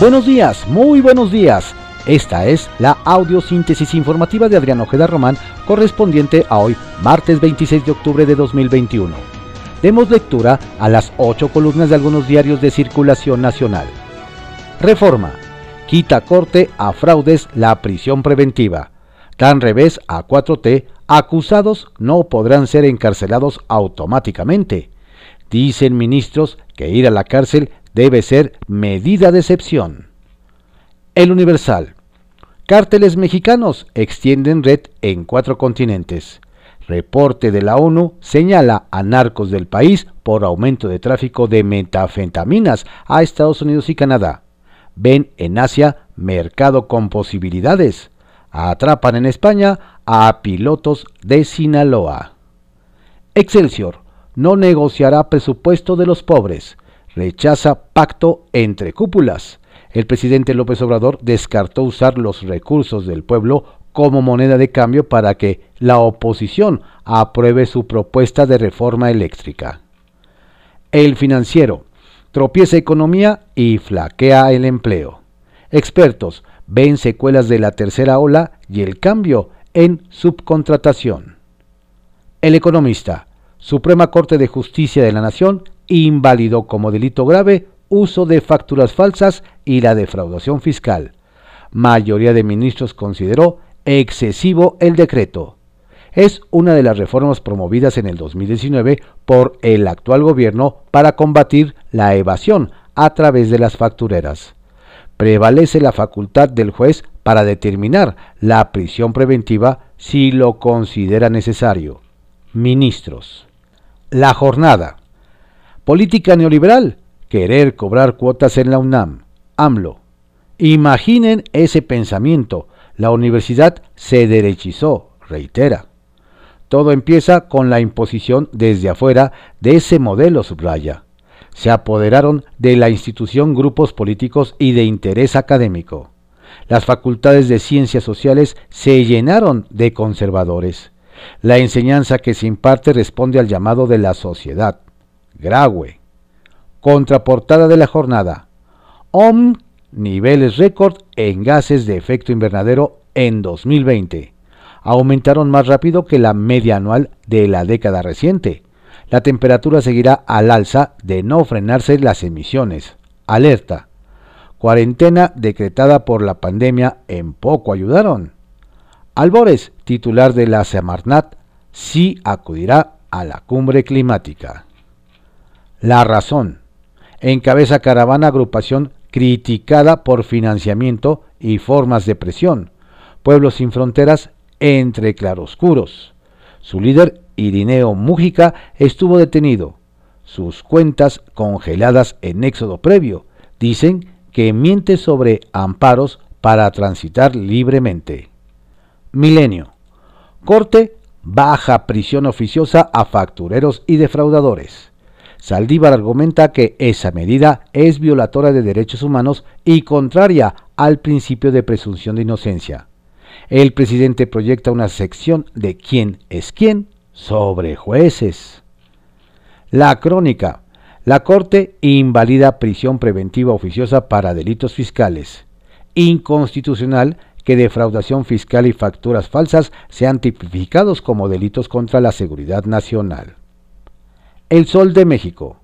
Buenos días, muy buenos días. Esta es la audiosíntesis informativa de Adrián Ojeda Román, correspondiente a hoy, martes 26 de octubre de 2021. Demos lectura a las ocho columnas de algunos diarios de circulación nacional. Reforma. Quita corte a fraudes la prisión preventiva. Dan revés a 4T. Acusados no podrán ser encarcelados automáticamente. Dicen ministros que ir a la cárcel debe ser medida de excepción. El Universal. Cárteles mexicanos extienden red en cuatro continentes. Reporte de la ONU señala a narcos del país por aumento de tráfico de metafentaminas a Estados Unidos y Canadá. Ven en Asia mercado con posibilidades. Atrapan en España a pilotos de Sinaloa. Excelsior no negociará presupuesto de los pobres rechaza pacto entre cúpulas. El presidente López Obrador descartó usar los recursos del pueblo como moneda de cambio para que la oposición apruebe su propuesta de reforma eléctrica. El financiero tropieza economía y flaquea el empleo. Expertos ven secuelas de la tercera ola y el cambio en subcontratación. El economista, Suprema Corte de Justicia de la Nación invalidó como delito grave uso de facturas falsas y la defraudación fiscal. Mayoría de ministros consideró excesivo el decreto. Es una de las reformas promovidas en el 2019 por el actual gobierno para combatir la evasión a través de las factureras. Prevalece la facultad del juez para determinar la prisión preventiva si lo considera necesario. Ministros. La jornada. Política neoliberal. Querer cobrar cuotas en la UNAM. AMLO. Imaginen ese pensamiento. La universidad se derechizó, reitera. Todo empieza con la imposición desde afuera de ese modelo, subraya. Se apoderaron de la institución grupos políticos y de interés académico. Las facultades de ciencias sociales se llenaron de conservadores. La enseñanza que se imparte responde al llamado de la sociedad. Graue. Contraportada de la jornada. OM, niveles récord en gases de efecto invernadero en 2020. Aumentaron más rápido que la media anual de la década reciente. La temperatura seguirá al alza de no frenarse las emisiones. Alerta. Cuarentena decretada por la pandemia en poco ayudaron. Albores, titular de la Semarnat, sí acudirá a la cumbre climática. La razón. Encabeza caravana agrupación criticada por financiamiento y formas de presión. Pueblos sin fronteras entre claroscuros. Su líder, Irineo Mújica, estuvo detenido. Sus cuentas congeladas en éxodo previo. Dicen que miente sobre amparos para transitar libremente. Milenio. Corte baja prisión oficiosa a factureros y defraudadores. Saldívar argumenta que esa medida es violatoria de derechos humanos y contraria al principio de presunción de inocencia. El presidente proyecta una sección de quién es quién sobre jueces. La crónica. La Corte invalida prisión preventiva oficiosa para delitos fiscales. Inconstitucional que defraudación fiscal y facturas falsas sean tipificados como delitos contra la seguridad nacional. El Sol de México.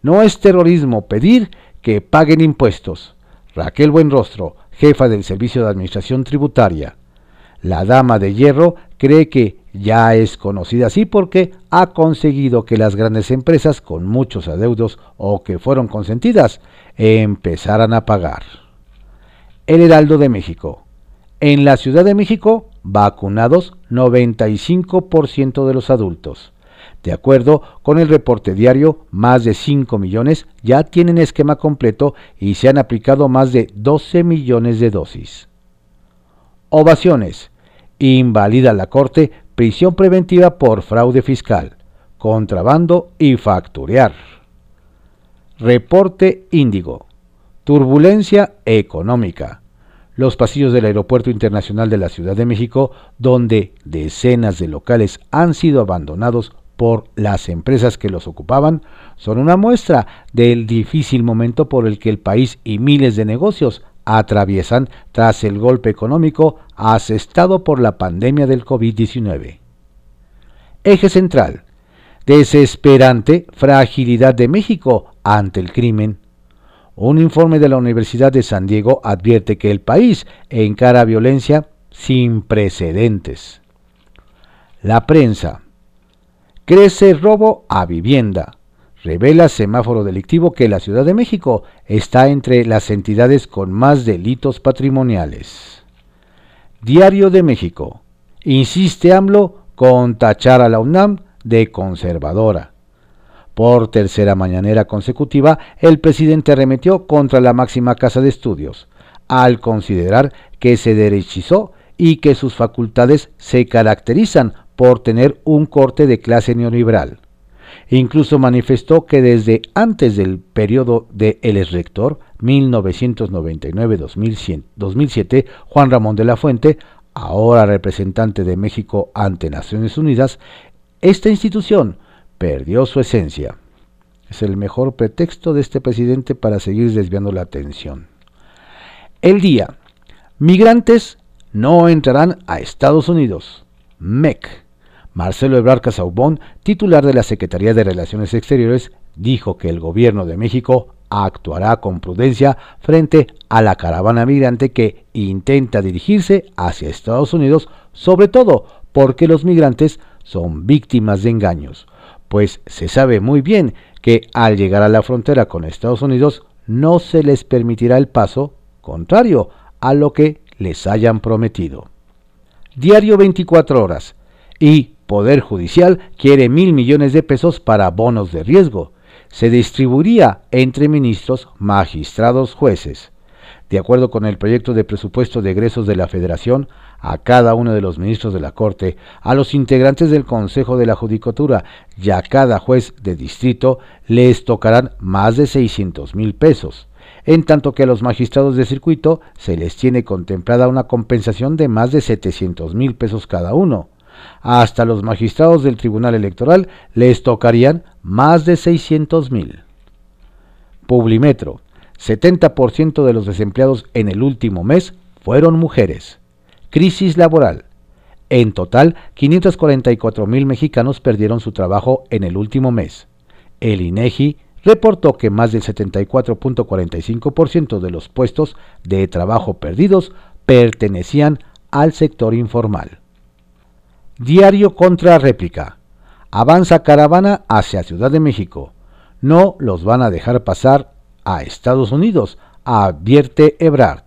No es terrorismo pedir que paguen impuestos. Raquel Buenrostro, jefa del Servicio de Administración Tributaria. La Dama de Hierro cree que ya es conocida así porque ha conseguido que las grandes empresas con muchos adeudos o que fueron consentidas empezaran a pagar. El Heraldo de México. En la Ciudad de México, vacunados 95% de los adultos. De acuerdo con el reporte diario, más de 5 millones ya tienen esquema completo y se han aplicado más de 12 millones de dosis. Ovaciones. Invalida la Corte prisión preventiva por fraude fiscal, contrabando y facturear. Reporte Índigo. Turbulencia económica. Los pasillos del Aeropuerto Internacional de la Ciudad de México, donde decenas de locales han sido abandonados por las empresas que los ocupaban son una muestra del difícil momento por el que el país y miles de negocios atraviesan tras el golpe económico asestado por la pandemia del COVID-19. Eje central. Desesperante fragilidad de México ante el crimen. Un informe de la Universidad de San Diego advierte que el país encara violencia sin precedentes. La prensa. Crece robo a vivienda. Revela semáforo delictivo que la Ciudad de México está entre las entidades con más delitos patrimoniales. Diario de México. Insiste AMLO con tachar a la UNAM de conservadora. Por tercera mañanera consecutiva, el presidente arremetió contra la máxima casa de estudios, al considerar que se derechizó y que sus facultades se caracterizan por tener un corte de clase neoliberal. Incluso manifestó que desde antes del periodo de El Rector, 1999-2007, Juan Ramón de la Fuente, ahora representante de México ante Naciones Unidas, esta institución perdió su esencia. Es el mejor pretexto de este presidente para seguir desviando la atención. El día. Migrantes no entrarán a Estados Unidos. MEC. Marcelo Ebrard Casaubón, titular de la Secretaría de Relaciones Exteriores, dijo que el gobierno de México actuará con prudencia frente a la caravana migrante que intenta dirigirse hacia Estados Unidos, sobre todo porque los migrantes son víctimas de engaños, pues se sabe muy bien que al llegar a la frontera con Estados Unidos no se les permitirá el paso, contrario a lo que les hayan prometido. Diario 24 horas. Y Poder Judicial quiere mil millones de pesos para bonos de riesgo. Se distribuiría entre ministros, magistrados, jueces. De acuerdo con el proyecto de presupuesto de egresos de la Federación, a cada uno de los ministros de la Corte, a los integrantes del Consejo de la Judicatura y a cada juez de distrito les tocarán más de 600 mil pesos en tanto que a los magistrados de circuito se les tiene contemplada una compensación de más de 700 mil pesos cada uno. Hasta los magistrados del Tribunal Electoral les tocarían más de 600 mil. Publimetro. 70% de los desempleados en el último mes fueron mujeres. Crisis laboral. En total, 544 mil mexicanos perdieron su trabajo en el último mes. El INEGI reportó que más del 74.45% de los puestos de trabajo perdidos pertenecían al sector informal. Diario contra réplica. Avanza caravana hacia Ciudad de México. No los van a dejar pasar a Estados Unidos, advierte Ebrard.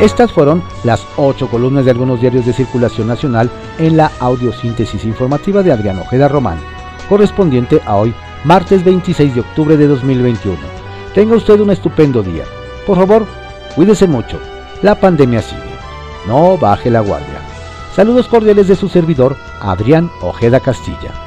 Estas fueron las ocho columnas de algunos diarios de circulación nacional en la audiosíntesis informativa de Adrián Ojeda Román, correspondiente a hoy, martes 26 de octubre de 2021. Tenga usted un estupendo día. Por favor, cuídese mucho. La pandemia sigue. No baje la guardia. Saludos cordiales de su servidor, Adrián Ojeda Castilla.